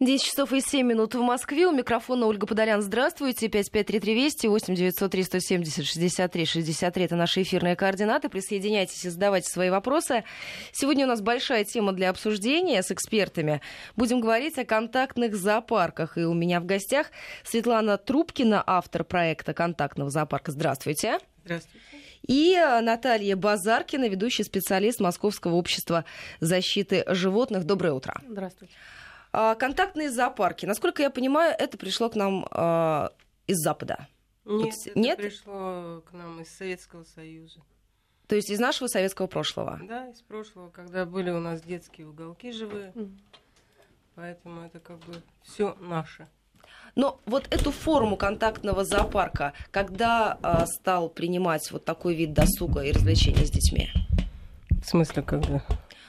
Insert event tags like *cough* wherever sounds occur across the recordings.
10 часов и 7 минут в Москве. У микрофона Ольга Подолян. Здравствуйте. 553320 8 903 170 63 63. Это наши эфирные координаты. Присоединяйтесь и задавайте свои вопросы. Сегодня у нас большая тема для обсуждения с экспертами. Будем говорить о контактных зоопарках. И у меня в гостях Светлана Трубкина, автор проекта контактного зоопарка. Здравствуйте. Здравствуйте. И Наталья Базаркина, ведущий специалист Московского общества защиты животных. Доброе утро. Здравствуйте. А, контактные зоопарки. Насколько я понимаю, это пришло к нам э, из Запада. Нет, вот, это нет? пришло к нам из Советского Союза. То есть из нашего советского прошлого? Да, из прошлого, когда были у нас детские уголки живые. Mm. Поэтому это как бы все наше. Но вот эту форму контактного зоопарка, когда э, стал принимать вот такой вид досуга и развлечения с детьми? В смысле, когда?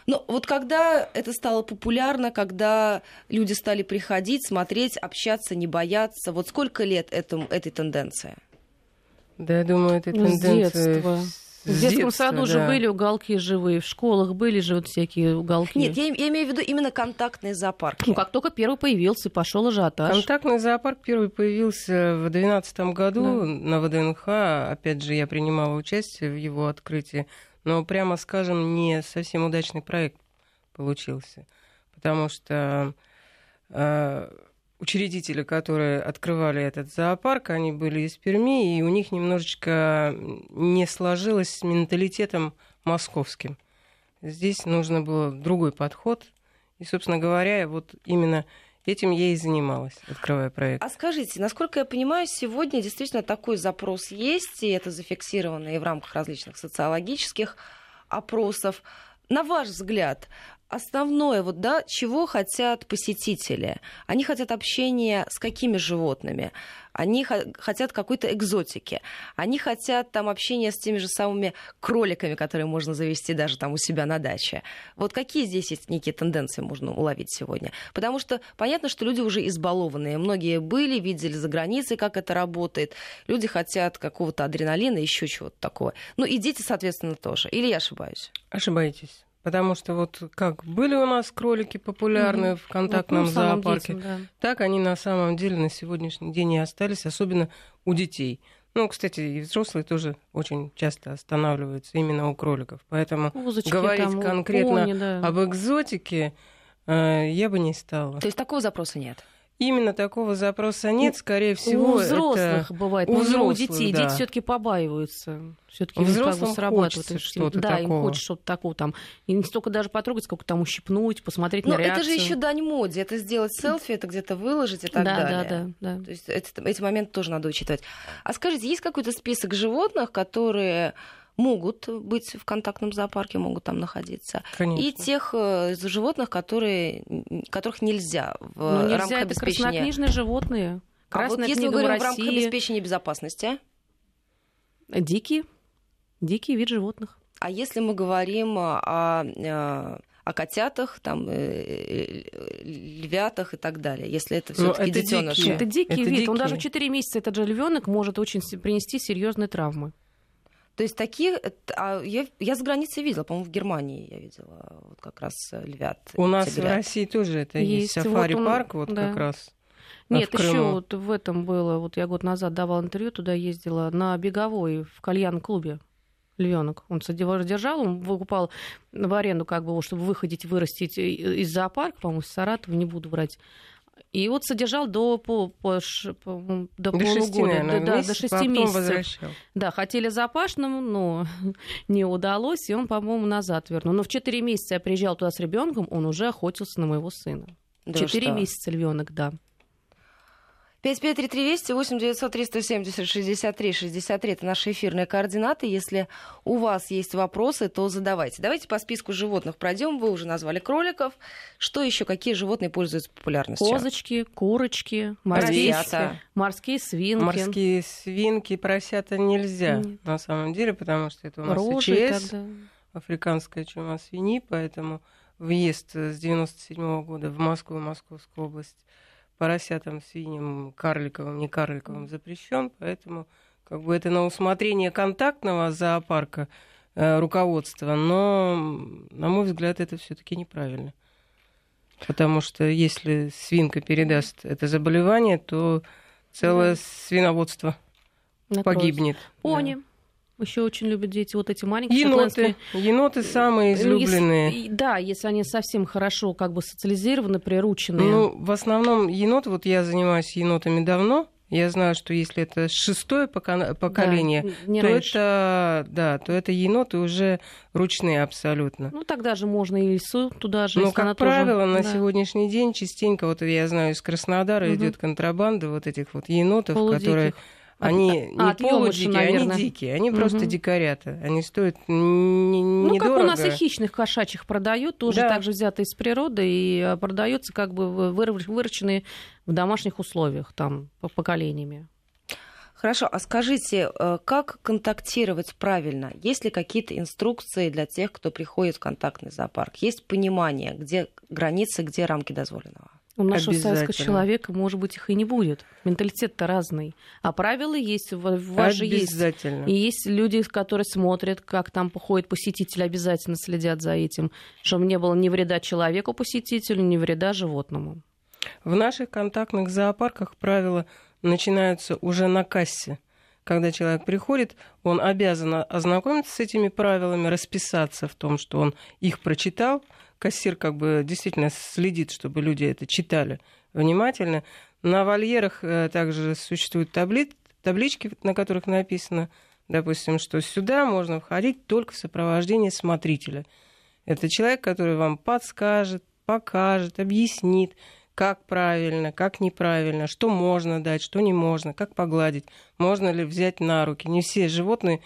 Но вот когда это стало популярно, когда люди стали приходить, смотреть, общаться, не бояться, вот сколько лет этому, этой тенденции? Да, я думаю, этой ну, тенденции... В детском детства, саду да. же были уголки живые, в школах были же вот всякие уголки. Нет, я, я имею в виду именно контактные зоопарки. Ну, как только первый появился, пошел ажиотаж. Контактный зоопарк первый появился в 2012 году да. на ВДНХ. Опять же, я принимала участие в его открытии. Но, прямо скажем, не совсем удачный проект получился. Потому что э, учредители, которые открывали этот зоопарк, они были из Перми, и у них немножечко не сложилось с менталитетом московским. Здесь нужно было другой подход. И, собственно говоря, вот именно Этим я и занималась, открывая проект. А скажите, насколько я понимаю, сегодня действительно такой запрос есть, и это зафиксировано и в рамках различных социологических опросов. На ваш взгляд, основное, вот, да, чего хотят посетители? Они хотят общения с какими животными? Они хотят какой-то экзотики. Они хотят там общения с теми же самыми кроликами, которые можно завести даже там у себя на даче. Вот какие здесь есть некие тенденции можно уловить сегодня? Потому что понятно, что люди уже избалованные. Многие были, видели за границей, как это работает. Люди хотят какого-то адреналина, еще чего-то такого. Ну и дети, соответственно, тоже. Или я ошибаюсь? Ошибаетесь. Потому что вот как были у нас кролики популярны угу. в контактном вот, ну, зоопарке, детям, да. так они на самом деле на сегодняшний день и остались, особенно у детей. Ну, кстати, и взрослые тоже очень часто останавливаются именно у кроликов. Поэтому Узочки, говорить там, конкретно пони, да. об экзотике э, я бы не стала. То есть такого запроса нет? Именно такого запроса нет, скорее всего. У взрослых это... бывает, у взрослых, у детей. Да. Дети все-таки побаиваются. Все-таки бы срабатывает. Что-то да, такого. им хочется что-то такого там. И не столько даже потрогать, сколько там ущипнуть, посмотреть Но на реакцию. это же еще дань моде. Это сделать селфи, это где-то выложить и так да, далее. Да, да, да. То есть эти, эти моменты тоже надо учитывать. А скажите, есть какой-то список животных, которые могут быть в контактном зоопарке, могут там находиться. Конечно. И тех э, животных, которые, которых нельзя в ну, нельзя, рамках это обеспечения. краснокнижные животные. Красная а вот если мы говорим в, в рамках обеспечения безопасности? Дикие. Дикий вид животных. А если мы говорим о, э, о котятах, там, э, львятах и так далее, если это ну, все-таки детеныши. Это дикий это вид. Дикие. Он даже в 4 месяца этот же львенок может очень принести серьезные травмы. То есть такие... А я, я за границей видела, по-моему, в Германии я видела вот как раз э, львят. У нас тигрят. в России тоже это есть. есть. Сафари-парк вот, вот да. как раз. Нет, еще вот в этом было, вот я год назад давал интервью, туда ездила на беговой в кальян-клубе львенок. Он содержал, он выкупал в аренду, как бы, чтобы выходить, вырастить из зоопарка, по-моему, из Саратова, не буду врать. И вот содержал до, по, по, по, до, до полугода, 6, наверное, до, месяц, до 6 месяцев. Возвращал. Да, хотели запашному, но *laughs* не удалось, и он, по-моему, назад вернул. Но в 4 месяца я приезжал туда с ребенком, он уже охотился на моего сына. Да 4 месяца львенок, да. 553320 8 900 370 63 63 это наши эфирные координаты. Если у вас есть вопросы, то задавайте. Давайте по списку животных пройдем. Вы уже назвали кроликов. Что еще? Какие животные пользуются популярностью? Козочки, курочки, морские, поросята. морские свинки. Морские свинки, поросята нельзя Нет. на самом деле, потому что это у нас Рожи ИЧС, тогда. африканская чума свиньи, поэтому въезд с 97 -го года в Москву, Московскую область поросятам, свиньям, карликовым, не карликовым запрещен, поэтому как бы это на усмотрение контактного зоопарка э, руководства, но, на мой взгляд, это все-таки неправильно. Потому что если свинка передаст это заболевание, то целое свиноводство Накроется. погибнет. Пони. Да. Еще очень любят дети вот эти маленькие еноты. шотландские. Еноты самые ну, излюбленные. Если, да, если они совсем хорошо как бы социализированы, приручены. Ну, в основном еноты, вот я занимаюсь енотами давно, я знаю, что если это шестое поколение, да, то это да, то это еноты уже ручные абсолютно. Ну тогда же можно и лису туда же. Ну как правило тоже... на да. сегодняшний день частенько вот я знаю из Краснодара угу. идет контрабанда вот этих вот енотов, Полудиких. которые они а, не полудикие, они дикие. Они угу. просто дикарята. Они стоят не, Ну, недорого. как у нас и хищных кошачьих продают, тоже да. так же взятые из природы, и а, продаются как бы выращенные в домашних условиях, там, поколениями. Хорошо, а скажите, э, как контактировать правильно? Есть ли какие-то инструкции для тех, кто приходит в контактный зоопарк? Есть понимание, где границы, где рамки дозволенного? У нашего советского человека, может быть, их и не будет. Менталитет-то разный. А правила есть, у вас же есть. И есть люди, которые смотрят, как там походит посетитель, обязательно следят за этим, чтобы не было ни вреда человеку посетителю, ни вреда животному. В наших контактных зоопарках правила начинаются уже на кассе. Когда человек приходит, он обязан ознакомиться с этими правилами, расписаться в том, что он их прочитал – кассир как бы действительно следит, чтобы люди это читали внимательно. На вольерах э, также существуют табли... таблички, на которых написано, допустим, что сюда можно входить только в сопровождении смотрителя. Это человек, который вам подскажет, покажет, объяснит, как правильно, как неправильно, что можно дать, что не можно, как погладить, можно ли взять на руки. Не все животные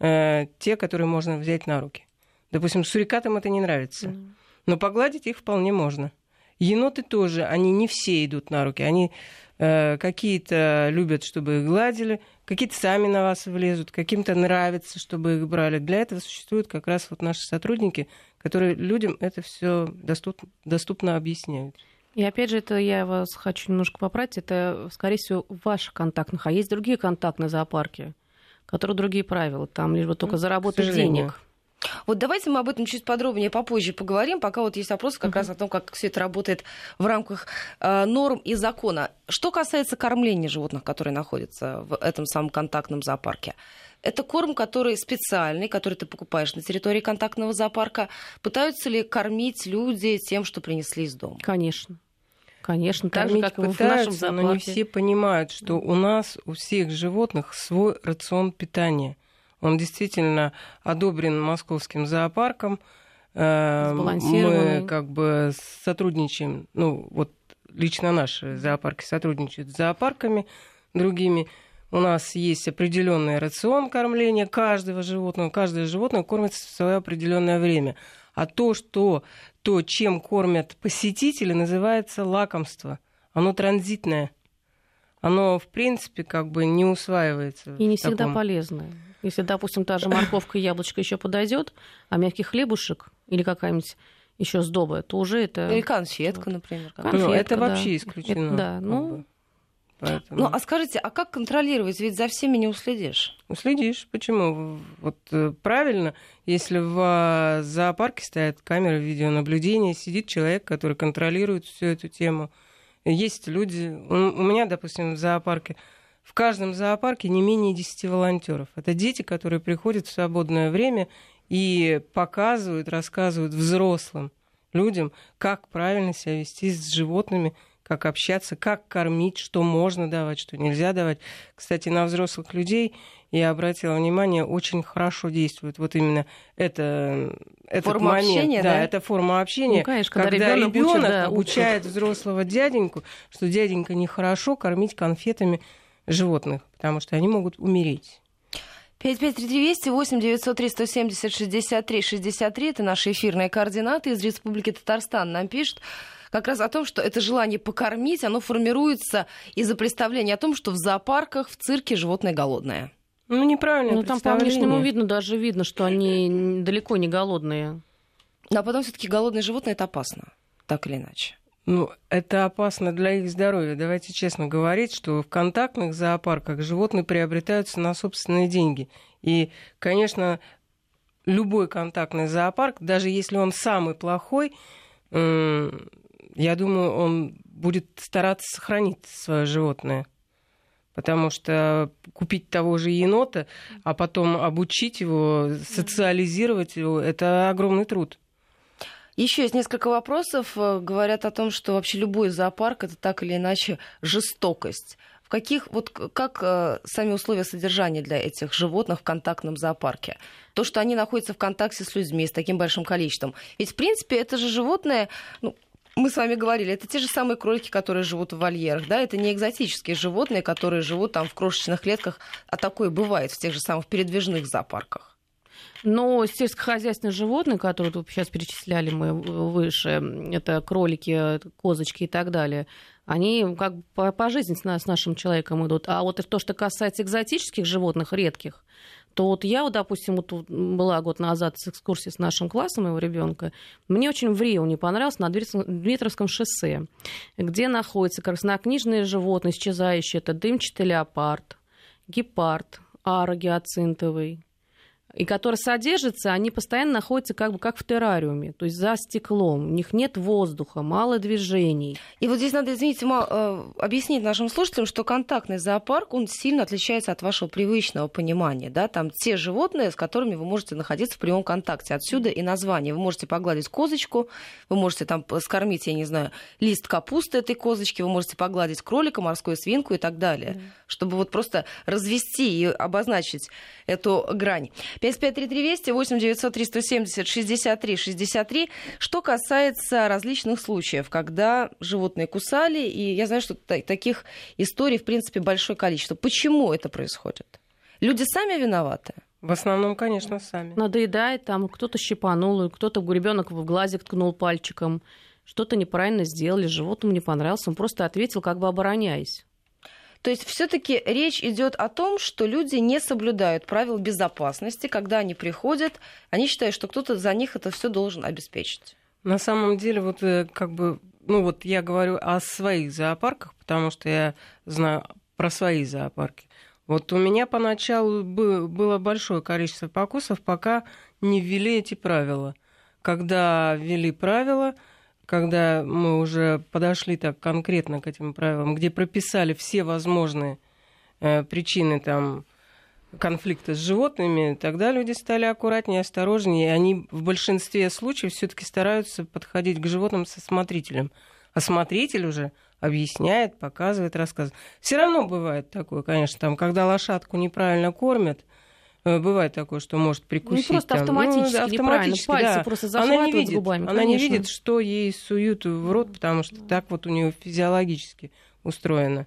э, те, которые можно взять на руки. Допустим, сурикатам это не нравится. Mm. Но погладить их вполне можно. Еноты тоже, они не все идут на руки. Они э, какие-то любят, чтобы их гладили, какие-то сами на вас влезут, каким-то нравится, чтобы их брали. Для этого существуют как раз вот наши сотрудники, которые людям это все доступно, доступно объясняют. И опять же, это я вас хочу немножко поправить, это, скорее всего, в ваших контактных, а есть другие контактные зоопарки, которые другие правила, там лишь бы только заработать денег. Вот давайте мы об этом чуть подробнее попозже поговорим, пока вот есть вопрос как uh-huh. раз о том, как все это работает в рамках э, норм и закона. Что касается кормления животных, которые находятся в этом самом контактном зоопарке, это корм, который специальный, который ты покупаешь на территории контактного зоопарка. Пытаются ли кормить люди тем, что принесли из дома? Конечно. Конечно, так же, как пытаются, в нашем зоопарке. но не все понимают, что у нас у всех животных свой рацион питания – он действительно одобрен московским зоопарком. Э, мы как бы сотрудничаем, ну вот лично наши зоопарки сотрудничают с зоопарками другими. У нас есть определенный рацион кормления каждого животного. Каждое животное кормится в свое определенное время. А то, что то, чем кормят посетители, называется лакомство. Оно транзитное. Оно, в принципе, как бы не усваивается. И не всегда таком... полезное. Если, допустим, та же морковка и яблочко еще подойдет, а мягкий хлебушек или какая-нибудь еще сдоба, то уже это... Или конфетка, например. Конфетка, ну, это да. вообще исключено. Это, да, ну... Поэтому... Ну, а скажите, а как контролировать? Ведь за всеми не уследишь. Уследишь. Почему? Вот э, правильно, если в зоопарке стоят камеры видеонаблюдения, сидит человек, который контролирует всю эту тему. Есть люди... У меня, допустим, в зоопарке в каждом зоопарке не менее 10 волонтеров. Это дети, которые приходят в свободное время и показывают, рассказывают взрослым людям, как правильно себя вести с животными, как общаться, как кормить, что можно давать, что нельзя давать. Кстати, на взрослых людей, я обратила внимание, очень хорошо действует вот именно это, этот форма момент. Общения, да, да, это форма общения. Ну, конечно, когда, когда ребенок учит, да, обучает взрослого дяденьку, что дяденька нехорошо кормить конфетами животных, потому что они могут умереть. 553320 8 903 170 63 63 это наши эфирные координаты из Республики Татарстан. Нам пишут как раз о том, что это желание покормить, оно формируется из-за представления о том, что в зоопарках, в цирке животное голодное. Ну, неправильно. Ну, там по внешнему видно, даже видно, что они далеко не голодные. А потом все-таки голодное животное это опасно, так или иначе. Ну, это опасно для их здоровья. Давайте честно говорить, что в контактных зоопарках животные приобретаются на собственные деньги. И, конечно, любой контактный зоопарк, даже если он самый плохой, я думаю, он будет стараться сохранить свое животное. Потому что купить того же енота, а потом обучить его, социализировать его, это огромный труд. Еще есть несколько вопросов. Э, говорят о том, что вообще любой зоопарк это так или иначе жестокость. В каких, вот как э, сами условия содержания для этих животных в контактном зоопарке? То, что они находятся в контакте с людьми с таким большим количеством. Ведь, в принципе, это же животные, ну, мы с вами говорили, это те же самые кролики, которые живут в вольерах, да, это не экзотические животные, которые живут там в крошечных клетках, а такое бывает в тех же самых передвижных зоопарках. Но сельскохозяйственные животные, которые тут сейчас перечисляли мы выше, это кролики, козочки и так далее, они как бы по, жизни с нашим человеком идут. А вот то, что касается экзотических животных, редких, то вот я, вот, допустим, вот была год назад с экскурсией с нашим классом моего ребенка, мне очень в Рио не понравился на Дмитровском шоссе, где находятся краснокнижные животные, исчезающие. Это дымчатый леопард, гепард, ара гиацинтовый, и которые содержатся, они постоянно находятся как бы как в террариуме, то есть за стеклом. У них нет воздуха, мало движений. И вот здесь надо, извините, э, объяснить нашим слушателям, что контактный зоопарк, он сильно отличается от вашего привычного понимания. Да? Там те животные, с которыми вы можете находиться в прямом контакте. Отсюда и название. Вы можете погладить козочку, вы можете там скормить, я не знаю, лист капусты этой козочки, вы можете погладить кролика, морскую свинку и так далее. Mm. Чтобы вот просто развести и обозначить эту грань. 553320 8 900 370 63 63. Что касается различных случаев, когда животные кусали, и я знаю, что таких историй, в принципе, большое количество. Почему это происходит? Люди сами виноваты? В основном, конечно, сами. Надоедает, там кто-то щипанул, кто-то ребенок в глазик ткнул пальчиком, что-то неправильно сделали, животному не понравился, он просто ответил, как бы обороняясь. То есть все-таки речь идет о том, что люди не соблюдают правил безопасности, когда они приходят, они считают, что кто-то за них это все должен обеспечить. На самом деле, вот э, как бы, ну вот я говорю о своих зоопарках, потому что я знаю про свои зоопарки. Вот у меня поначалу было большое количество покусов, пока не ввели эти правила. Когда ввели правила, когда мы уже подошли так конкретно к этим правилам, где прописали все возможные э, причины там конфликта с животными, тогда люди стали аккуратнее, осторожнее, и они в большинстве случаев все-таки стараются подходить к животным со смотрителем. А смотритель уже объясняет, показывает, рассказывает. Все равно бывает такое, конечно, там, когда лошадку неправильно кормят, бывает такое, что может прикусить. Ну, просто там. автоматически, ну, автоматически пальцы да. просто захватывают она не видит, губами. Она конечно. не видит, что ей суют в рот, потому что так вот у нее физиологически устроено.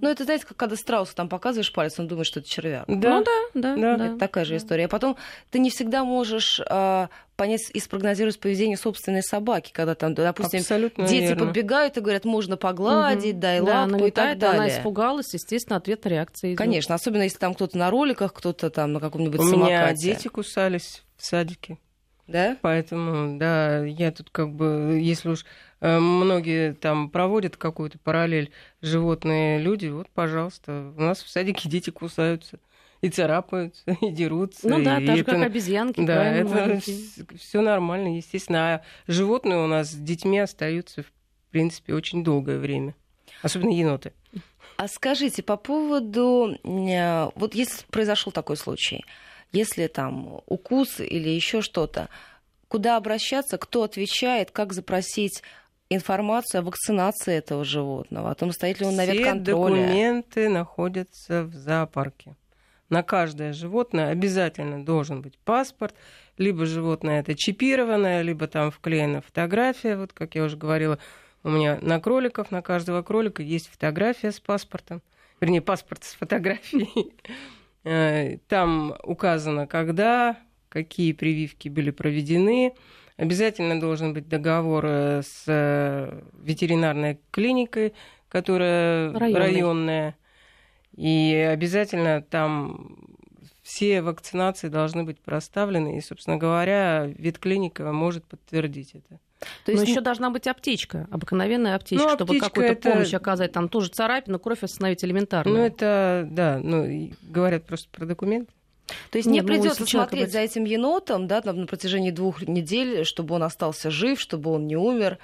Ну, это, знаете, как когда страусу там показываешь палец, он думает, что это червяк. Да. Ну да, да, да. Это такая же история. А потом ты не всегда можешь э, понять и спрогнозировать поведение собственной собаки, когда там, допустим, Абсолютно дети верно. подбегают и говорят, можно погладить, угу. дай да, лапку и так далее. Она испугалась, естественно, ответ реакции. Идет. Конечно, особенно если там кто-то на роликах, кто-то там на каком-нибудь У самокате. меня дети кусались в садике. Да? Поэтому, да, я тут как бы, если уж э, многие там проводят какую-то параллель животные люди, вот, пожалуйста, у нас в садике дети кусаются и царапаются, *laughs* и дерутся. Ну да, и так же, это, как обезьянки. Да, это все нормально, естественно. А животные у нас с детьми остаются, в принципе, очень долгое время. Особенно еноты. А скажите, по поводу... Э, вот если произошел такой случай, если там укус или еще что-то, куда обращаться, кто отвечает, как запросить информацию о вакцинации этого животного, о том, стоит ли он на ветконтроле. Все документы находятся в зоопарке. На каждое животное обязательно должен быть паспорт, либо животное это чипированное, либо там вклеена фотография, вот как я уже говорила, у меня на кроликов, на каждого кролика есть фотография с паспортом, вернее, паспорт с фотографией. Э, там указано, когда, какие прививки были проведены. Обязательно должен быть договор э, с э, ветеринарной клиникой, которая районная. районная. И обязательно там все вакцинации должны быть проставлены. И, собственно говоря, ветклиника может подтвердить это. То есть еще должна быть аптечка, обыкновенная аптечка, ну, чтобы какую-то это... помощь оказать. Там тоже царапину, кровь остановить элементарно. Ну, это, да, ну, говорят просто про документ. То есть не ну, придется ну, смотреть быть... за этим енотом да, на протяжении двух недель, чтобы он остался жив, чтобы он не умер.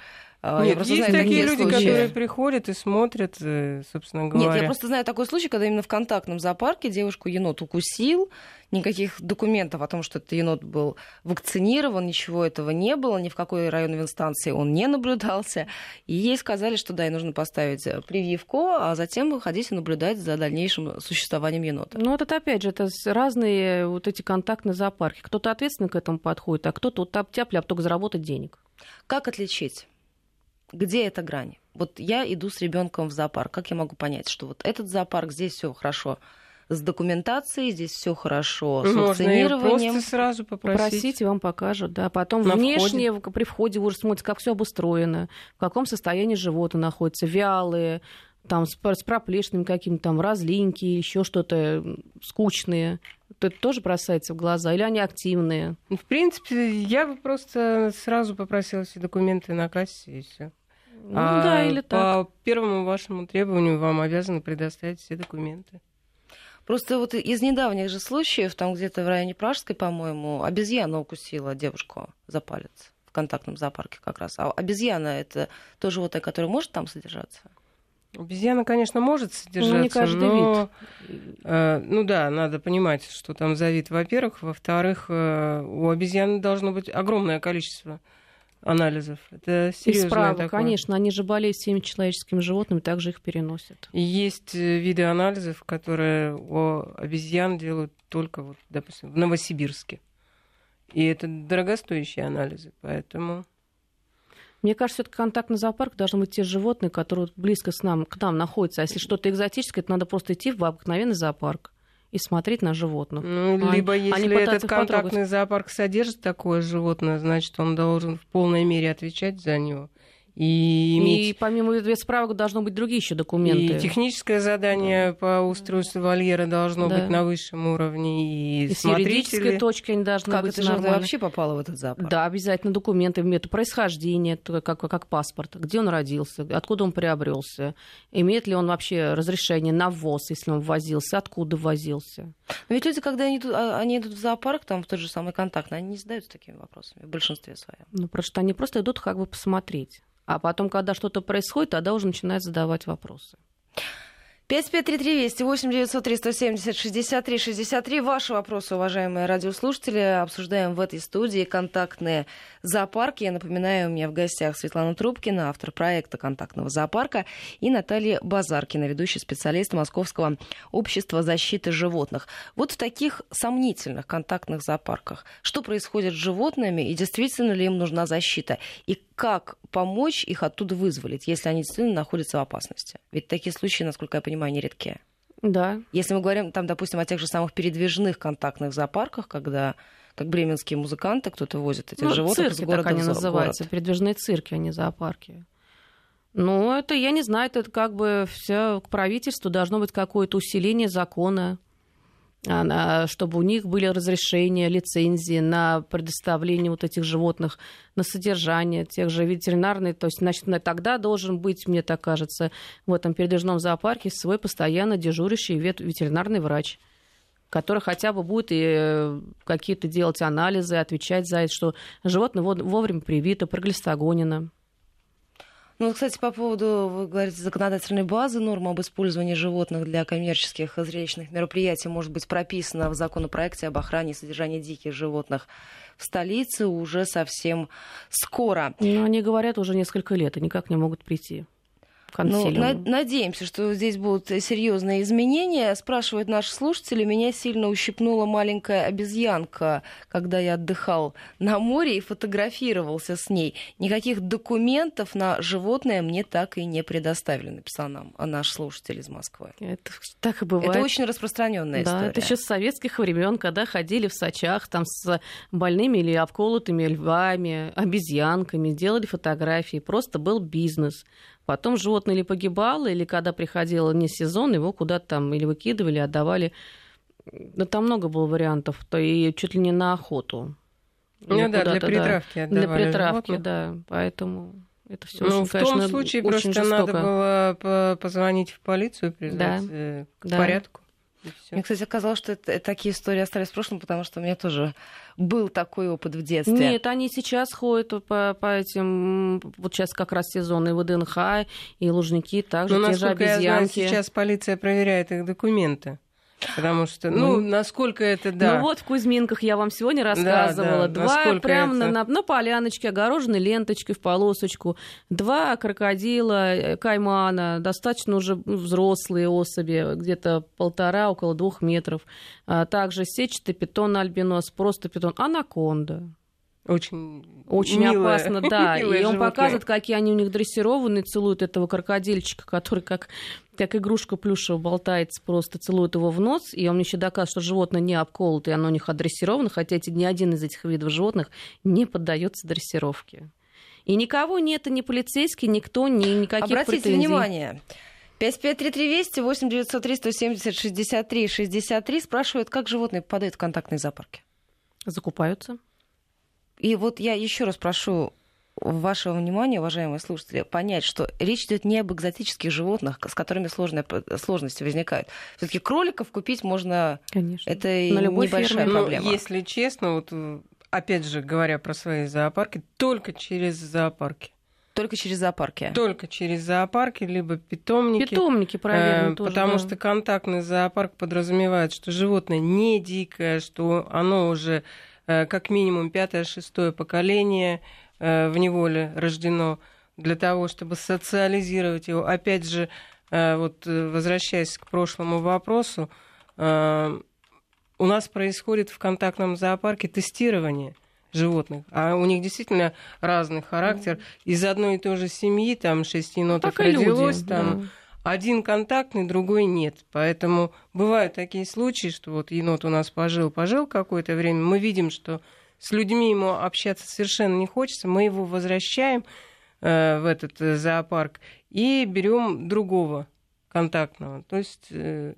А, Нет, есть такие, такие люди, случаи. которые приходят и смотрят, э, собственно говоря. Нет, я просто знаю такой случай, когда именно в контактном зоопарке девушку енот укусил, никаких документов о том, что этот енот был вакцинирован, ничего этого не было, ни в какой районной инстанции он не наблюдался. И ей сказали, что да, ей нужно поставить прививку, а затем выходить и наблюдать за дальнейшим существованием енота. Ну, вот это опять же, это разные вот эти контактные зоопарки. Кто-то ответственно к этому подходит, а кто-то вот тяп-ляп только заработать денег. Как отличить? Где эта грань? Вот я иду с ребенком в зоопарк. Как я могу понять, что вот этот зоопарк, здесь все хорошо с документацией, здесь все хорошо с вакцинированием. просто сразу попросить. Попросите, вам покажут, да. Потом На внешне входе. при входе вы уже смотрите, как все обустроено, в каком состоянии животные находятся, вялые, там с, с проплешными какими-то там разлиньки, еще что-то скучные. Это тоже бросается в глаза, или они активные? В принципе, я бы просто сразу попросила все документы на кассе и все. Ну а да, или по так. По первому вашему требованию вам обязаны предоставить все документы. Просто вот из недавних же случаев, там где-то в районе Пражской, по-моему, обезьяна укусила девушку за палец в контактном зоопарке как раз. А обезьяна это то животное, которое может там содержаться? Обезьяна, конечно, может содержаться, ну, не каждый но, вид. Э, ну да, надо понимать, что там за вид, во-первых. Во-вторых, э, у обезьяны должно быть огромное количество анализов. Это серьезно. Справа, такое. конечно, они же болеют всеми человеческими животными, также их переносят. И есть э, виды анализов, которые у обезьян делают только, вот, допустим, в Новосибирске. И это дорогостоящие анализы, поэтому... Мне кажется, все-таки контактный зоопарк должны быть те животные, которые близко с нам, к нам находятся. А если что-то экзотическое, то надо просто идти в обыкновенный зоопарк и смотреть на животных. Ну, а, либо если а этот контактный потрогать. зоопарк содержит такое животное, значит, он должен в полной мере отвечать за него. И, иметь... и помимо справок должны быть другие еще документы. И техническое задание да. по устройству вольера должно да. быть на высшем уровне. И, и с юридической точки они должны как быть это нормально. вообще попало в этот зоопарк? Да, обязательно документы, метод происхождения, как, как паспорт, где он родился, откуда он приобрелся, имеет ли он вообще разрешение на ввоз, если он ввозился, откуда ввозился. Но ведь люди, когда они идут, а, они идут в зоопарк, там в тот же самый контакт, они не задаются такими вопросами в большинстве своем. Ну, потому что они просто идут как бы посмотреть. А потом, когда что-то происходит, тогда уже начинают задавать вопросы. 5533 Вести, 8 900 370 63 63. Ваши вопросы, уважаемые радиослушатели, обсуждаем в этой студии контактные зоопарки. Я напоминаю, у меня в гостях Светлана Трубкина, автор проекта контактного зоопарка, и Наталья Базаркина, ведущий специалист Московского общества защиты животных. Вот в таких сомнительных контактных зоопарках что происходит с животными и действительно ли им нужна защита? И как помочь их оттуда вызволить, если они действительно находятся в опасности? Ведь такие случаи, насколько я понимаю, нередки. Да. Если мы говорим, там, допустим, о тех же самых передвижных контактных зоопарках, когда как бременские музыканты, кто-то возит этих ну, животных цирки, из города так они в называются, город. передвижные цирки, а не зоопарки. Ну, это, я не знаю, это как бы все к правительству должно быть какое-то усиление закона чтобы у них были разрешения, лицензии на предоставление вот этих животных, на содержание тех же ветеринарных. То есть, значит, тогда должен быть, мне так кажется, в этом передвижном зоопарке свой постоянно дежурящий ветеринарный врач который хотя бы будет и э, какие-то делать анализы, отвечать за это, что животное вовремя привито, проглистогонено. Ну, кстати, по поводу, вы говорите, законодательной базы, норма об использовании животных для коммерческих зрелищных мероприятий может быть прописана в законопроекте об охране и содержании диких животных в столице уже совсем скоро. Ну, они говорят уже несколько лет и никак не могут прийти Ну, на- надеемся, что здесь будут серьезные изменения. Спрашивают наши слушатели, меня сильно ущипнула маленькая обезьянка, когда я отдыхал на море и фотографировался с ней. Никаких документов на животное мне так и не предоставили, написал нам наш слушатель из Москвы. Это так и бывает. Это очень распространенная да, история. Это еще с советских времен, когда ходили в сачах там с больными или обколотыми львами, обезьянками, делали фотографии. Просто был бизнес. Потом животное или погибало, или когда приходило не сезон, его куда-то там или выкидывали, отдавали. Да там много было вариантов, то и чуть ли не на охоту. Ну да, для притравки да. Для притравки, животных. да. Поэтому это все ну, очень, в том конечно, случае просто жестоко. надо было позвонить в полицию, призвать да, э, к да. порядку. Мне, кстати, оказалось, что это, такие истории остались в прошлом, потому что у меня тоже был такой опыт в детстве. Нет, они сейчас ходят по, по этим... Вот сейчас как раз сезон и ВДНХ, и Лужники, также Но, те же обезьянки. Я знаю, сейчас полиция проверяет их документы. Потому что, ну, ну, насколько это, да. Ну вот в Кузьминках я вам сегодня рассказывала. Да, да, два прямо это... на, на поляночке, огорожены ленточкой в полосочку. Два крокодила, э, каймана, достаточно уже взрослые особи, где-то полтора, около двух метров. А также сетчатый питон альбинос, просто питон, анаконда. Очень, очень милое, опасно, *laughs* да. И он животное. показывает, какие они у них дрессированные, целуют этого крокодильчика, который как, как игрушка плюшева болтается, просто целует его в нос. И он еще доказывает, что животное не обколото, и оно у них отдрессировано, хотя ни один из этих видов животных не поддается дрессировке. И никого нет, и ни полицейский, никто, ни, никаких Обратите претензий. внимание, 553320 8903 170 63 63 спрашивают, как животные попадают в контактные зоопарки? Закупаются. И вот я еще раз прошу вашего внимания, уважаемые слушатели, понять, что речь идет не об экзотических животных, с которыми сложные, сложности возникают. Все-таки кроликов купить можно. Конечно. Это На небольшая ферме. Ну, проблема. Но, если честно, вот опять же говоря про свои зоопарки, только через зоопарки. Только через зоопарки. Только через зоопарки, либо питомники. Питомники, правильно. Э, тоже, потому да. что контактный зоопарк подразумевает, что животное не дикое, что оно уже Э, как минимум пятое-шестое поколение э, в неволе рождено для того, чтобы социализировать его. Опять же, э, вот возвращаясь к прошлому вопросу, у нас происходит в контактном зоопарке тестирование животных. А у них действительно разный характер. Из одной и той же семьи, там, шесть енотов так родилось, люди, там, да один контактный, другой нет. Поэтому бывают такие случаи, что вот енот у нас пожил, пожил какое-то время, мы видим, что с людьми ему общаться совершенно не хочется, мы его возвращаем э, в этот э, зоопарк и берем другого контактного. То есть э,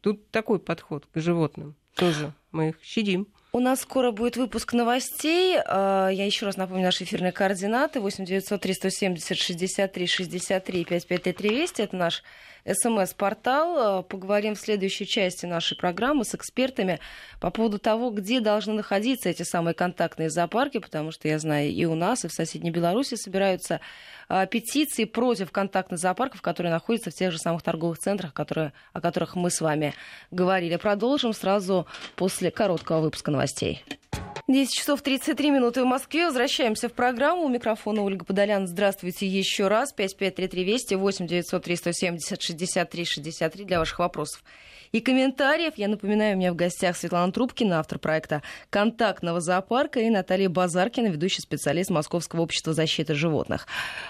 тут такой подход к животным тоже. Мы их щадим. У нас скоро будет выпуск новостей. А, я еще раз напомню наши эфирные координаты. 8 900 370 63 63 5533 Это наш СМС-портал. Поговорим в следующей части нашей программы с экспертами по поводу того, где должны находиться эти самые контактные зоопарки, потому что я знаю, и у нас, и в соседней Беларуси собираются а, петиции против контактных зоопарков, которые находятся в тех же самых торговых центрах, которые, о которых мы с вами говорили. Продолжим сразу после короткого выпуска новостей. 10 часов 33 минуты в Москве. Возвращаемся в программу. У микрофона Ольга Подолян. Здравствуйте еще раз. 5533 Вести, 8 903 170 63 63 для ваших вопросов и комментариев. Я напоминаю, у меня в гостях Светлана Трубкина, автор проекта «Контактного зоопарка», и Наталья Базаркина, ведущий специалист Московского общества защиты животных.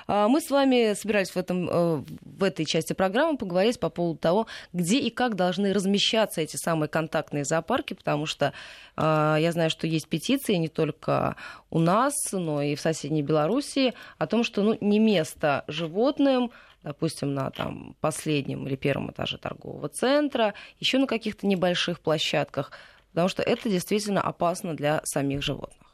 А, мы с вами собирались в, этом, э, в этой части программы поговорить по поводу того, где и как должны размещаться эти самые контактные зоопарки, потому что а, я знаю, что есть петиции не только у нас, но и в соседней Белоруссии о том, что ну, не место животным допустим, на там, последнем или первом этаже торгового центра, еще на каких-то небольших площадках, потому что это действительно опасно для самих животных.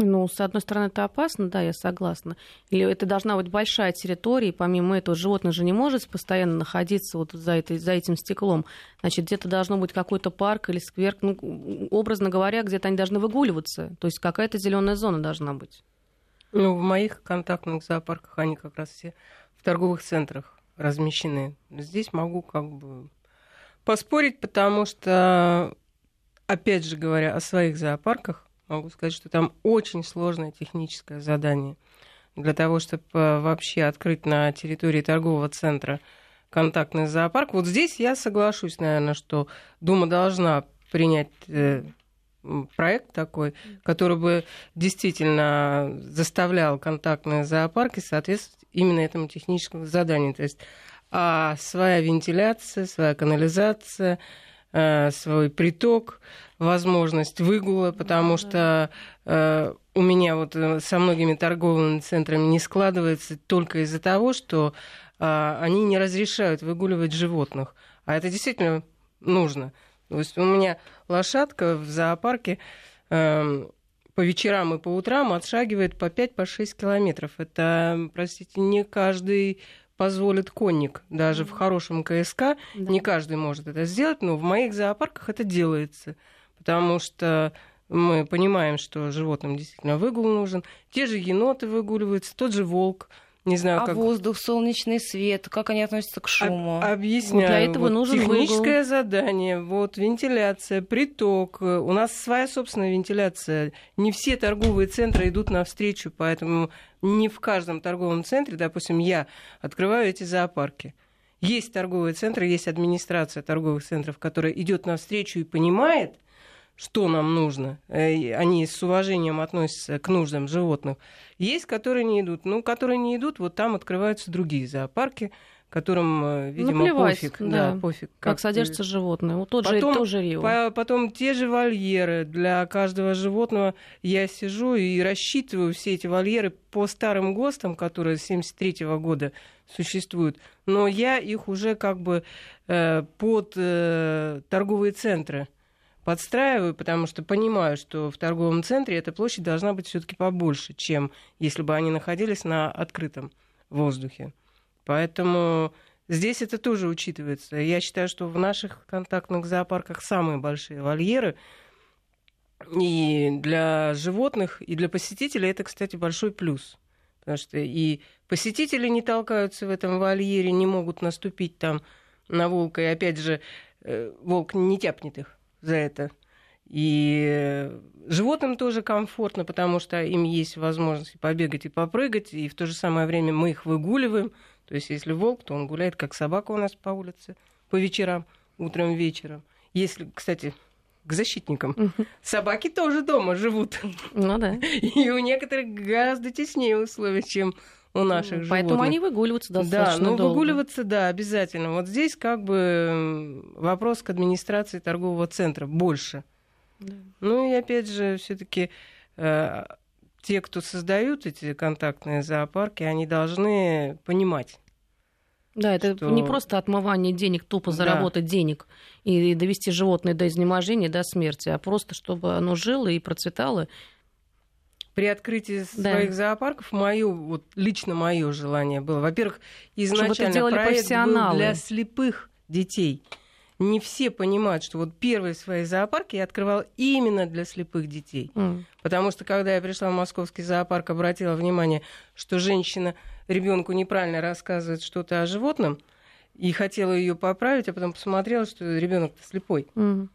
Ну, с одной стороны, это опасно, да, я согласна. Или это должна быть большая территория, и помимо этого животное же не может постоянно находиться вот за, этой, за этим стеклом. Значит, где-то должно быть какой-то парк или сквер, ну, образно говоря, где-то они должны выгуливаться. То есть какая-то зеленая зона должна быть. Ну, в моих контактных зоопарках они как раз все в торговых центрах размещены. Здесь могу как бы поспорить, потому что, опять же говоря о своих зоопарках, могу сказать, что там очень сложное техническое задание для того, чтобы вообще открыть на территории торгового центра контактный зоопарк. Вот здесь я соглашусь, наверное, что Дума должна принять э, проект такой, который бы действительно заставлял контактные зоопарки соответствовать именно этому техническому заданию. То есть а своя вентиляция, своя канализация, э, свой приток, возможность выгула, потому что э, у меня вот э, со многими торговыми центрами не складывается только из-за того, что они не разрешают выгуливать животных. А это действительно нужно. То есть у меня лошадка в зоопарке эм, по вечерам и по утрам отшагивает по 5-6 по километров. Это, простите, не каждый позволит конник. Даже в хорошем КСК да. не каждый может это сделать, но в моих зоопарках это делается. Потому что мы понимаем, что животным действительно выгул нужен. Те же еноты выгуливаются, тот же волк – не знаю, а как... воздух, солнечный свет, как они относятся к шуму? Об, объясняю. Для этого вот нужен техническое выгул. задание, вот вентиляция, приток. У нас своя собственная вентиляция. Не все торговые центры идут навстречу, поэтому не в каждом торговом центре, допустим, я открываю эти зоопарки. Есть торговые центры, есть администрация торговых центров, которая идет навстречу и понимает, что нам нужно. Они с уважением относятся к нуждам животных. Есть, которые не идут. Ну, которые не идут, вот там открываются другие зоопарки, которым, э, видимо, Наплевать, пофиг. Да, да пофиг. Как, как содержится животное. Вот тот потом, же, тоже Рио. По, потом те же вольеры. Для каждого животного я сижу и рассчитываю все эти вольеры по старым ГОСТам, которые с 73 года существуют. Но я их уже как бы э, под э, торговые центры подстраиваю, потому что понимаю, что в торговом центре эта площадь должна быть все-таки побольше, чем если бы они находились на открытом воздухе. Поэтому здесь это тоже учитывается. Я считаю, что в наших контактных зоопарках самые большие вольеры. И для животных, и для посетителей это, кстати, большой плюс. Потому что и посетители не толкаются в этом вольере, не могут наступить там на волка. И опять же, э, волк не тяпнет их за это. И животным тоже комфортно, потому что им есть возможность побегать и попрыгать, и в то же самое время мы их выгуливаем. То есть если волк, то он гуляет как собака у нас по улице по вечерам, утром, вечером. Если, кстати, к защитникам. Собаки тоже дома живут. Ну да. *laughs* И у некоторых гораздо теснее условия, чем у наших животных. Поэтому они выгуливаются достаточно Да, ну долго. выгуливаться, да, обязательно. Вот здесь как бы вопрос к администрации торгового центра больше. Да. Ну и опять же, все-таки э, те, кто создают эти контактные зоопарки, они должны понимать. Да, это что... не просто отмывание денег, тупо заработать да. денег и довести животное до изнеможения, до смерти, а просто чтобы оно жило и процветало при открытии да. своих зоопарков мое, вот лично мое желание было. Во-первых, изначально проект был для слепых детей. Не все понимают, что вот первые свои зоопарки я открывал именно для слепых детей. Mm. Потому что когда я пришла в московский зоопарк, обратила внимание, что женщина ребенку неправильно рассказывает что-то о животном, и хотела ее поправить, а потом посмотрела, что ребенок слепой. Mm.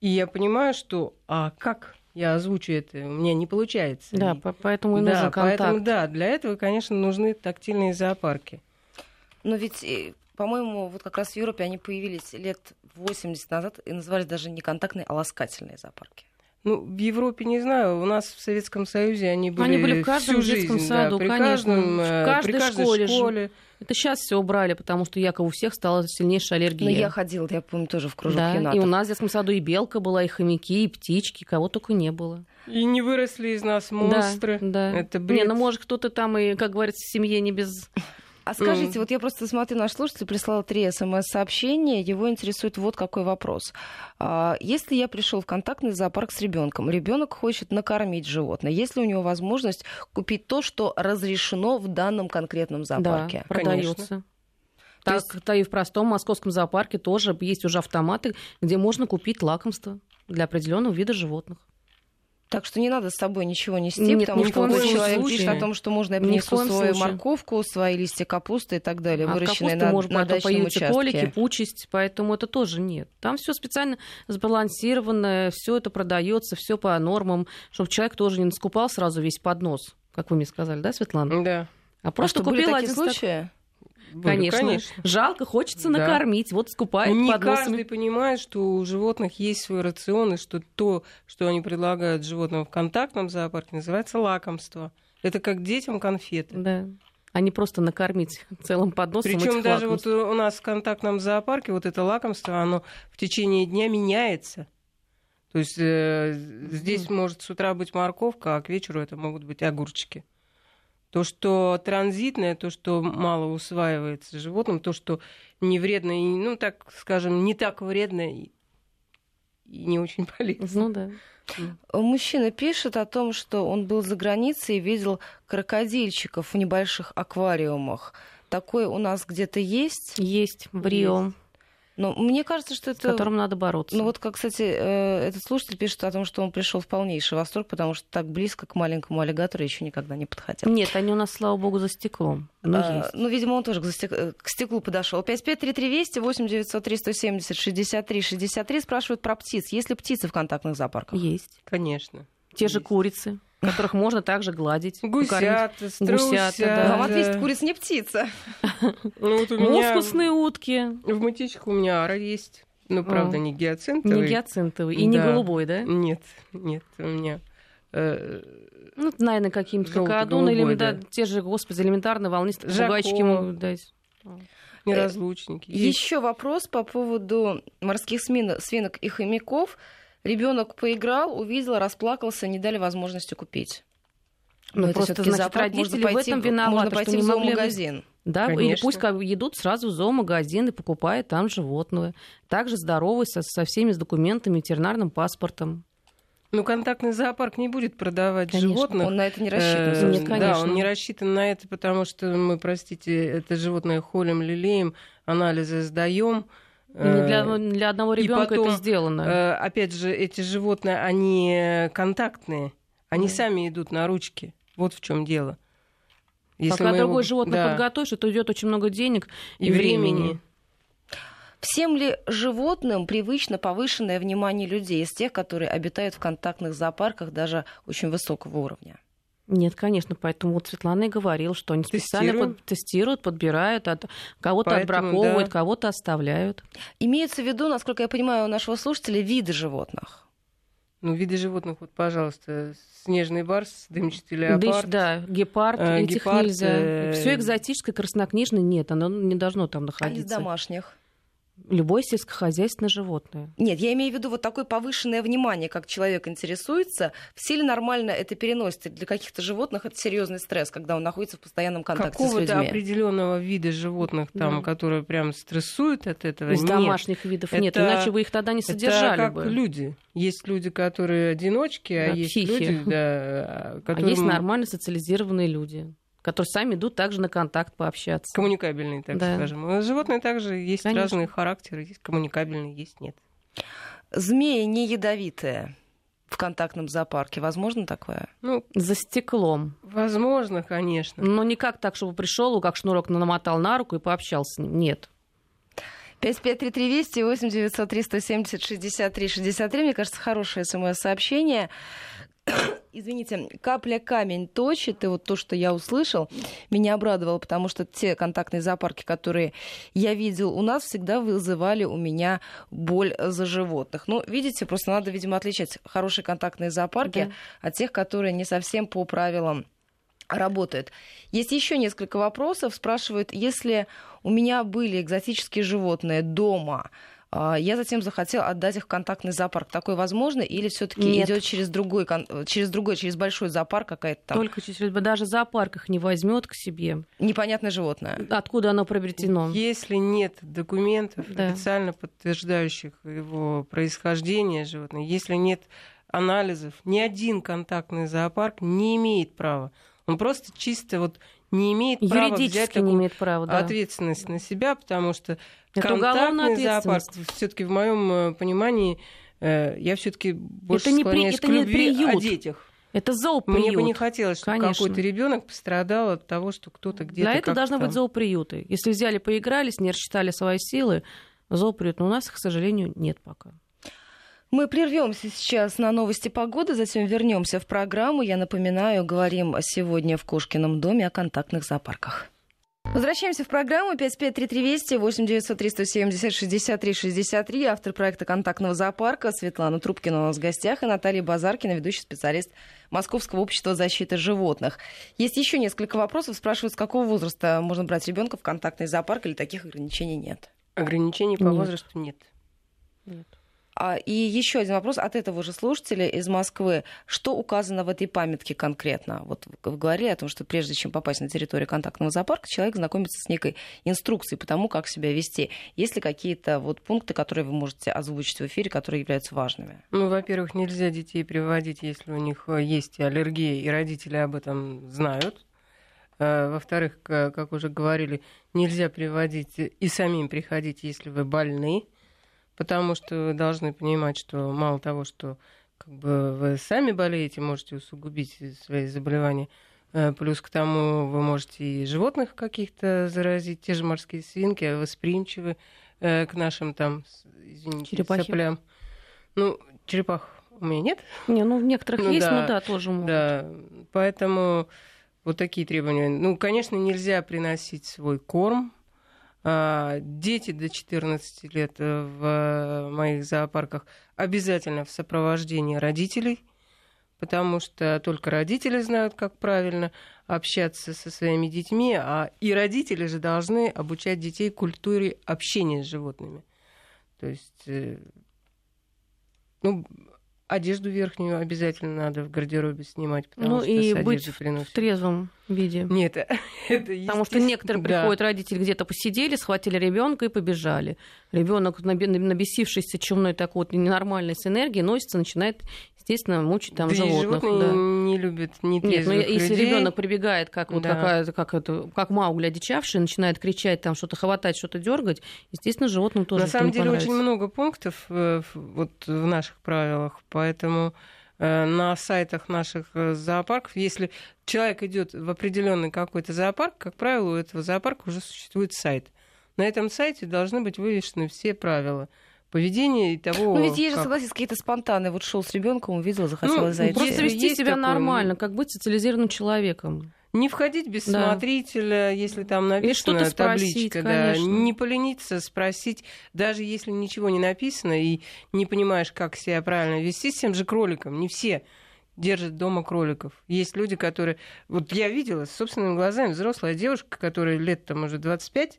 И я понимаю, что а как я озвучу это, у меня не получается. Да, и, поэтому и нужен да, контакт. Поэтому, да, для этого, конечно, нужны тактильные зоопарки. Но ведь, э, по-моему, вот как раз в Европе они появились лет 80 назад и назывались даже не контактные, а ласкательные зоопарки. Ну, в Европе не знаю, у нас в Советском Союзе они были, они были в каждом всю детском жизнь, саду, да, при конечно, каждом, в э, каждой, при каждой школе. школе. Же. Это сейчас все убрали, потому что якобы у всех стала сильнейшая аллергия. Но я ходила, я помню, тоже в кружок да. И у нас в детском саду и белка была, и хомяки, и птички, кого только не было. И не выросли из нас монстры. Да, да. Это бред. Не, ну может кто-то там и, как говорится, в семье не без а скажите, mm. вот я просто смотрю, наш слушатель прислал три смс-сообщения, его интересует вот какой вопрос. А, если я пришел в контактный зоопарк с ребенком, ребенок хочет накормить животное, есть ли у него возможность купить то, что разрешено в данном конкретном зоопарке? Да, продается. Так, есть... то и в простом московском зоопарке тоже есть уже автоматы, где можно купить лакомство для определенного вида животных. Так что не надо с собой ничего нести, Нет, потому что в коем человек случае. пишет о том, что можно я принесу коем свою случае. морковку, свои листья капусты и так далее, А выращенные капуста на, может на дачном появиться участке. колики, пучесть, поэтому это тоже нет. Там все специально сбалансированное, все это продается, все по нормам, чтобы человек тоже не скупал сразу весь поднос, как вы мне сказали, да, Светлана? Да. А просто а купил один стак- случаи? Были, Конечно. конечно. Жалко, хочется Да. накормить, вот скупает Не подносами. каждый понимает, что у животных есть свой рацион, и что то, что они предлагают животным в контактном зоопарке, называется лакомство. Это как детям конфеты. Да. А не просто накормить *laughs* целым подносом Причем даже вот у нас в контактном зоопарке вот это лакомство, оно в течение дня меняется. То есть э, здесь может с утра быть морковка, а к вечеру это могут быть огурчики. То, что транзитное, то, что мало усваивается животным, то, что не вредно, и, ну, так скажем, не так вредно и, и не очень *laughs* полезно. Ну да. Мужчина пишет о том, что он был за границей и видел крокодильчиков в небольших аквариумах. такое у нас где-то есть? Есть в Рио. Есть. Но мне кажется, что это... С которым надо бороться. Ну вот, как, кстати, э, этот слушатель пишет о том, что он пришел в полнейший восторг, потому что так близко к маленькому аллигатору еще никогда не подходил. Нет, они у нас, слава богу, за стеклом. Но а, есть. Ну, видимо, он тоже к, стек... к стеклу подошел. 553320 8 903 170 63 63 спрашивают про птиц. Есть ли птицы в контактных зоопарках? Есть. Конечно. Те есть. же курицы которых можно также гладить. *laughs* Гусята, Гусята, да. Вам ответить, курица не птица. *laughs* Ну, вот у меня... Мускусные утки. В мытичках у меня ара есть. Ну, правда, не гиацинтовый. Не гиацинтовый. И не голубой, да? Нет, нет, у меня... Э, ну, наверное, каким-то какадон или да. те же, господи, элементарно волнистые попугайчики могут дать. Неразлучники. Еще вопрос по поводу морских свинок и хомяков. Ребенок поиграл, увидел, расплакался, не дали возможности купить. Ну, это просто, значит, зоопарк, родители пойти, в этом виноваты, можно пойти что в зоомагазин. Да, Конечно. или пусть идут сразу в зоомагазин и покупают там животное. Также здоровый со, со всеми с документами, ветеринарным паспортом. Ну, контактный зоопарк не будет продавать конечно, животных. Он на это не рассчитан. Нет, конечно. Да, он не рассчитан на это, потому что мы, простите, это животное холим, лелеем, анализы сдаем. Не для, э, для одного ребенка это сделано. Э, опять же, эти животные, они контактные, они mm. сами идут на ручки. Вот в чем дело. Если Пока другое его... животное да. подготовишь, это уйдет очень много денег и, и времени. времени. Всем ли животным привычно повышенное внимание людей из тех, которые обитают в контактных зоопарках даже очень высокого уровня? Нет, конечно, поэтому вот Светлана и говорила, что они специально под, тестируют, подбирают, от, кого-то поэтому, отбраковывают, да. кого-то оставляют. Имеется в виду, насколько я понимаю, у нашего слушателя виды животных. Ну, виды животных, вот, пожалуйста, снежный барс, дымчатый леопард. Дыщ, да, гепард, э, этих гепард, нельзя. Э... Все экзотическое, краснокнижное нет, оно не должно там находиться. А из домашних? Любое сельскохозяйственное животное. Нет, я имею в виду вот такое повышенное внимание, как человек интересуется. Все ли нормально это переносится? Для каких-то животных это серьезный стресс, когда он находится в постоянном контакте Какого-то с людьми. определенного вида животных, там, да. которые прям стрессуют от этого. Из нет. домашних видов это, нет, иначе вы их тогда не содержали это как бы. люди. Есть люди, которые одиночки, а да, есть психи. люди, да, которые... А есть нормально социализированные люди которые сами идут также на контакт пообщаться. Коммуникабельные, так да. скажем. Животные также есть Конечно. разные характеры, есть коммуникабельные, есть нет. Змеи не ядовитые в контактном зоопарке. Возможно такое? Ну, за стеклом. Возможно, конечно. Но не как так, чтобы пришел, как шнурок намотал на руку и пообщался с ним. Нет. 553320 8 903 170 63 63. Мне кажется, хорошее смс-сообщение. *coughs* извините, капля камень точит, и вот то, что я услышал, меня обрадовало, потому что те контактные зоопарки, которые я видел у нас, всегда вызывали у меня боль за животных. Ну, видите, просто надо, видимо, отличать хорошие контактные зоопарки да. от тех, которые не совсем по правилам работают. Есть еще несколько вопросов. Спрашивают, если у меня были экзотические животные дома, а, я затем захотел отдать их в контактный зоопарк. Такое возможно? Или все-таки идет через другой, через другой, через большой зоопарк какая-то там? Только через даже зоопарк их не возьмет к себе. Непонятное животное. Откуда оно приобретено? Если нет документов, да. официально подтверждающих его происхождение животного, если нет анализов, ни один контактный зоопарк не имеет права. Он просто чисто вот не имеет права взять не имеет права, да. ответственность на себя, потому что это контактный зоопарк все-таки в моем э, понимании э, я все-таки больше это не склоняюсь при... к любви приют. о детях. Это зооприют. Мне бы не хотелось, чтобы какой-то ребенок пострадал от того, что кто-то где-то. Для этого должны быть зооприюты. Если взяли, поигрались, не рассчитали свои силы, зооприют. Но у нас, к сожалению, нет пока. Мы прервемся сейчас на новости погоды, затем вернемся в программу. Я напоминаю, говорим сегодня в Кошкином доме о контактных зоопарках. Возвращаемся в программу 553320 8903 170 63 63. Автор проекта контактного зоопарка Светлана Трубкина у нас в гостях и Наталья Базаркина, ведущий специалист Московского общества защиты животных. Есть еще несколько вопросов. Спрашивают, с какого возраста можно брать ребенка в контактный зоопарк или таких ограничений нет? Ограничений по нет. возрасту. Нет. А, и еще один вопрос от этого же слушателя из Москвы. Что указано в этой памятке конкретно? Вот вы говорили о том, что прежде чем попасть на территорию контактного зоопарка, человек знакомится с некой инструкцией по тому, как себя вести. Есть ли какие-то вот пункты, которые вы можете озвучить в эфире, которые являются важными? Ну, во-первых, нельзя детей приводить, если у них есть аллергия, и родители об этом знают. Во-вторых, как уже говорили, нельзя приводить и самим приходить, если вы больны, потому что вы должны понимать, что мало того, что как бы вы сами болеете, можете усугубить свои заболевания, плюс к тому вы можете и животных каких-то заразить, те же морские свинки восприимчивы к нашим там, извините, Черепахи. соплям. Ну, черепах у меня нет. Не, ну в некоторых *laughs* ну, есть, да, но да, тоже могут. Да, поэтому вот такие требования. Ну, конечно, нельзя приносить свой корм. А, дети до 14 лет в моих зоопарках обязательно в сопровождении родителей, потому что только родители знают, как правильно общаться со своими детьми, а и родители же должны обучать детей культуре общения с животными. То есть э, ну, одежду верхнюю обязательно надо в гардеробе снимать, потому ну, что и быть приносит. в трезвом виде. Нет, *laughs* это Потому что некоторые да. приходят родители где-то посидели, схватили ребенка и побежали. Ребенок, набесившийся чумной такой вот ненормальной с энергией, носится, начинает естественно, мучить там да животных. животные да. не любят не Нет, но если людей... ребенок прибегает, как вот да. какая как это, как Маугли одичавший, начинает кричать, там что-то хватать, что-то дергать, естественно, животным тоже. На самом деле очень много пунктов э, вот в наших правилах, поэтому э, на сайтах наших э, зоопарков, если человек идет в определенный какой-то зоопарк, как правило, у этого зоопарка уже существует сайт. На этом сайте должны быть вывешены все правила поведения и того. Ну ведь есть же, согласись, какие-то спонтанные. Вот шел с ребенком, увидела, захотела ну, зайти. Просто вести себя такое... нормально, как быть социализированным человеком. Не входить без да. смотрителя, если там написано табличка, спросить, да. Не полениться, спросить, даже если ничего не написано и не понимаешь, как себя правильно вести с тем же кроликом. Не все держат дома кроликов. Есть люди, которые... Вот я видела с собственными глазами взрослая девушка, которая лет там уже 25, Э,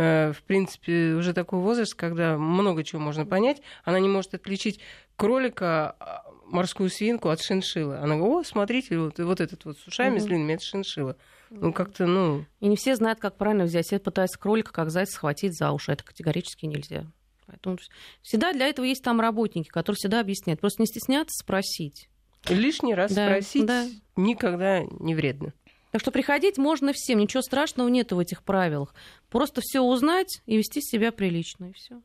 в принципе, уже такой возраст, когда много чего можно понять. Она не может отличить кролика, а, морскую свинку от шиншилы. Она говорит, о, смотрите, вот, вот этот вот с ушами угу. с длинными, это шиншила. Ну, как-то, ну... И не все знают, как правильно взять. Все пытаются кролика, как зайца, схватить за уши. Это категорически нельзя. Поэтому всегда для этого есть там работники, которые всегда объясняют. Просто не стесняться спросить. Лишний раз да, спросить да. никогда не вредно. Так что приходить можно всем, ничего страшного нет в этих правилах. Просто все узнать и вести себя прилично, и все.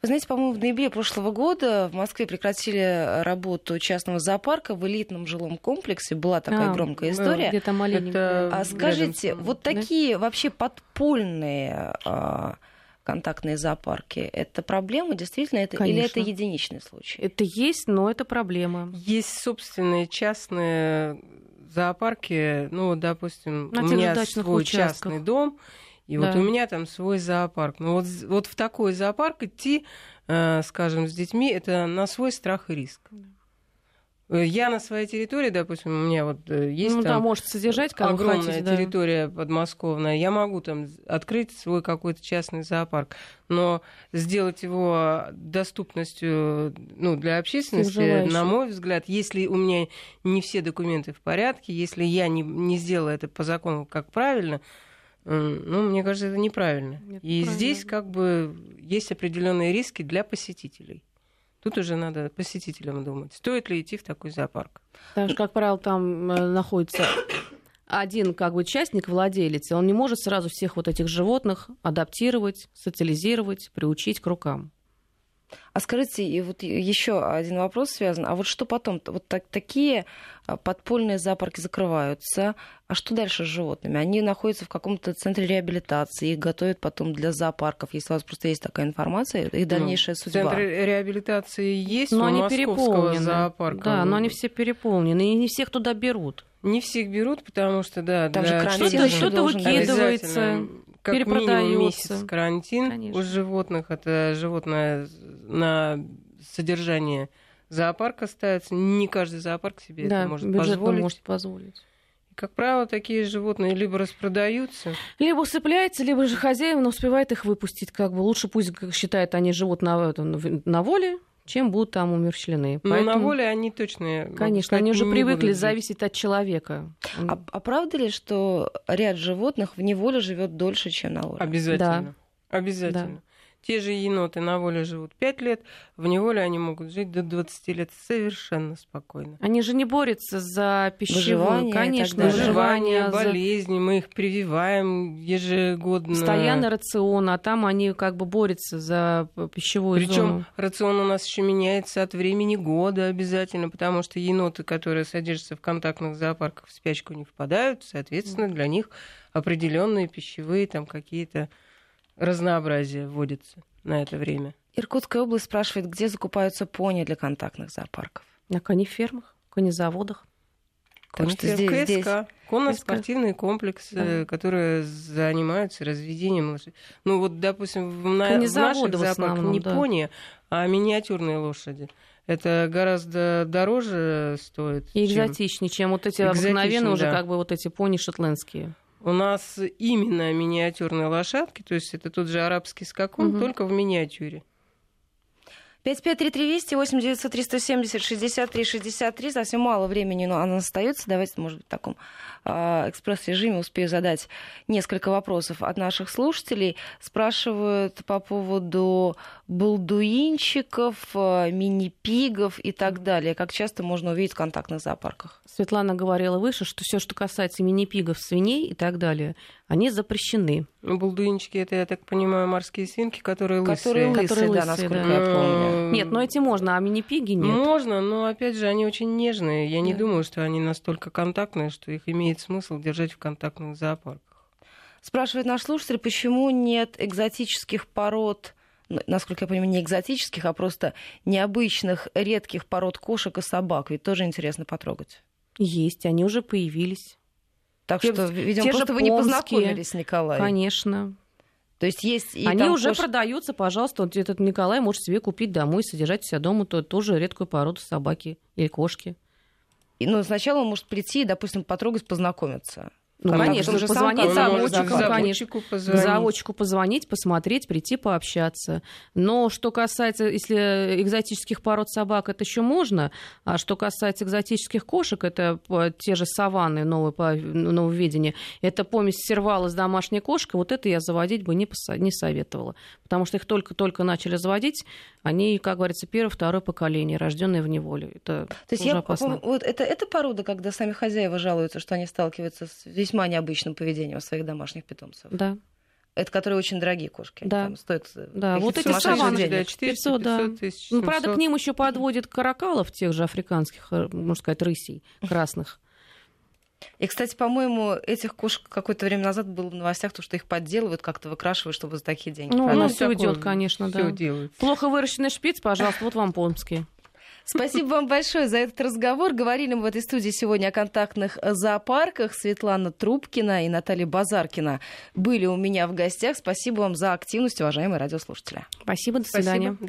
Вы знаете, по-моему, в ноябре прошлого года в Москве прекратили работу частного зоопарка в элитном жилом комплексе. Была такая а, громкая история. Где-то маленькая. А скажите, рядом. вот такие да? вообще подпольные а, контактные зоопарки, это проблема действительно это, или это единичный случай? Это есть, но это проблема. Есть собственные частные зоопарке, ну, допустим, На у меня свой участках. частный дом, и да. вот у меня там свой зоопарк. Ну, вот, вот в такой зоопарк идти, э, скажем, с детьми, это на свой страх и риск. Да. Э, я на своей территории, допустим, у меня вот э, есть ну, там да, может содержать, как огромная хотите, да. территория подмосковная, я могу там открыть свой какой-то частный зоопарк, но сделать его доступностью ну, для общественности, на мой взгляд, если у меня не все документы в порядке, если я не, не сделала это по закону как правильно, ну, мне кажется, это неправильно. Нет, И правильно. здесь как бы есть определенные риски для посетителей. Тут уже надо посетителям думать, стоит ли идти в такой зоопарк. Потому что, как правило, там э, находится один как бы участник, владелец, и он не может сразу всех вот этих животных адаптировать, социализировать, приучить к рукам. А скажите, и вот еще один вопрос связан. А вот что потом? Вот так, такие а, подпольные зоопарки закрываются. А что дальше с животными? Они находятся в каком-то центре реабилитации, их готовят потом для зоопарков. Если у вас просто есть такая информация, их ну, дальнейшая ну, судьба. Центры реабилитации есть но у они переполнены. зоопарка. Да, но они все переполнены, и не всех туда берут. Не всех берут, потому что, да, Там для... что-то, что-то выкидывается как минимум месяц карантин Конечно. у животных. Это животное на содержание зоопарка ставится. Не каждый зоопарк себе да, это может позволить. может позволить. Как правило, такие животные либо распродаются, либо усыпляются, либо же хозяин успевает их выпустить. Как бы лучше пусть считает, они живут на, на воле, чем будут там умерщвлены. Но Поэтому... на воле они точно... Конечно, сказать, они уже привыкли зависеть от человека. А, а правда ли, что ряд животных в неволе живет дольше, чем на воле? Обязательно. Да. Обязательно. Да. Те же еноты на воле живут 5 лет, в неволе они могут жить до 20 лет совершенно спокойно. Они же не борются за пищевое, конечно, выживание, болезни, мы их прививаем ежегодно. Постоянно рацион, а там они как бы борются за пищевую Причем зону. рацион у нас еще меняется от времени года обязательно, потому что еноты, которые содержатся в контактных зоопарках, в спячку не впадают, соответственно, для них определенные пищевые там какие-то разнообразия вводятся на это время. Иркутская область спрашивает, где закупаются пони для контактных зоопарков? На конефермах, конезаводах. Так что здесь, КСК, здесь... конно-спортивные комплексы, да. которые занимаются разведением лошадей. Ну вот, допустим, в, на... в наших зоопарках не да. пони, а миниатюрные лошади. Это гораздо дороже стоит. И экзотичнее, чем, чем вот эти обыкновенные да. уже как бы вот эти пони шотландские. У нас именно миниатюрные лошадки, то есть это тот же арабский скакун, угу. только в миниатюре. 553320 8 900 370 63 63. Совсем мало времени, но оно остается. Давайте, может быть, в таком э, экспресс-режиме успею задать несколько вопросов от наших слушателей. Спрашивают по поводу балдуинчиков, э, мини-пигов и так далее. Как часто можно увидеть в контактных зоопарках? Светлана говорила выше, что все, что касается мини-пигов, свиней и так далее, они запрещены. Ну, балдуинчики это, я так понимаю, морские свинки, которые лысые. Которые лысые, которые лысые да, насколько да. я помню. Нет, но эти можно, а мини-пиги нет. Можно, но опять же, они очень нежные. Я да. не думаю, что они настолько контактные, что их имеет смысл держать в контактных зоопарках. Спрашивает наш слушатель, почему нет экзотических пород насколько я понимаю, не экзотических, а просто необычных, редких пород кошек и собак. Ведь тоже интересно потрогать. Есть, они уже появились. Так что, видимо, Те просто вы не познакомились с Николаем. Конечно. То есть есть и Они уже кош... продаются, пожалуйста, вот этот Николай может себе купить домой, содержать себя дома то, тоже редкую породу собаки или кошки. И, ну, сначала он может прийти и, допустим, потрогать, познакомиться. Ну, Контакт конечно, уже позвонить заводчику, заводчику, позвонить. заводчику позвонить, посмотреть, прийти пообщаться. Но что касается, если экзотических пород собак, это еще можно, а что касается экзотических кошек, это те же саванны новые, по нововведения, это помесь сервала с домашней кошкой, вот это я заводить бы не, посо- не советовала. Потому что их только-только начали заводить, они, как говорится, первое, второе поколение, рожденные в неволе. Это То есть уже я, опасно. Вот это, это порода, когда сами хозяева жалуются, что они сталкиваются с весьма необычным поведением своих домашних питомцев. Да. Это которые очень дорогие кошки. Да. Там стоят да. Вот эти саванны. Да, 400, 500, да. Тысяч, ну, правда, к ним еще подводят каракалов, тех же африканских, э, можно сказать, рысей красных. И, кстати, по-моему, этих кошек какое-то время назад было в новостях, то, что их подделывают, как-то выкрашивают, чтобы за такие деньги. Ну, ну все идет, конечно, да. Плохо выращенный шпиц, пожалуйста, вот вам помский. Спасибо вам большое за этот разговор. Говорили мы в этой студии сегодня о контактных зоопарках. Светлана Трубкина и Наталья Базаркина были у меня в гостях. Спасибо вам за активность, уважаемые радиослушатели. Спасибо, до свидания. Спасибо.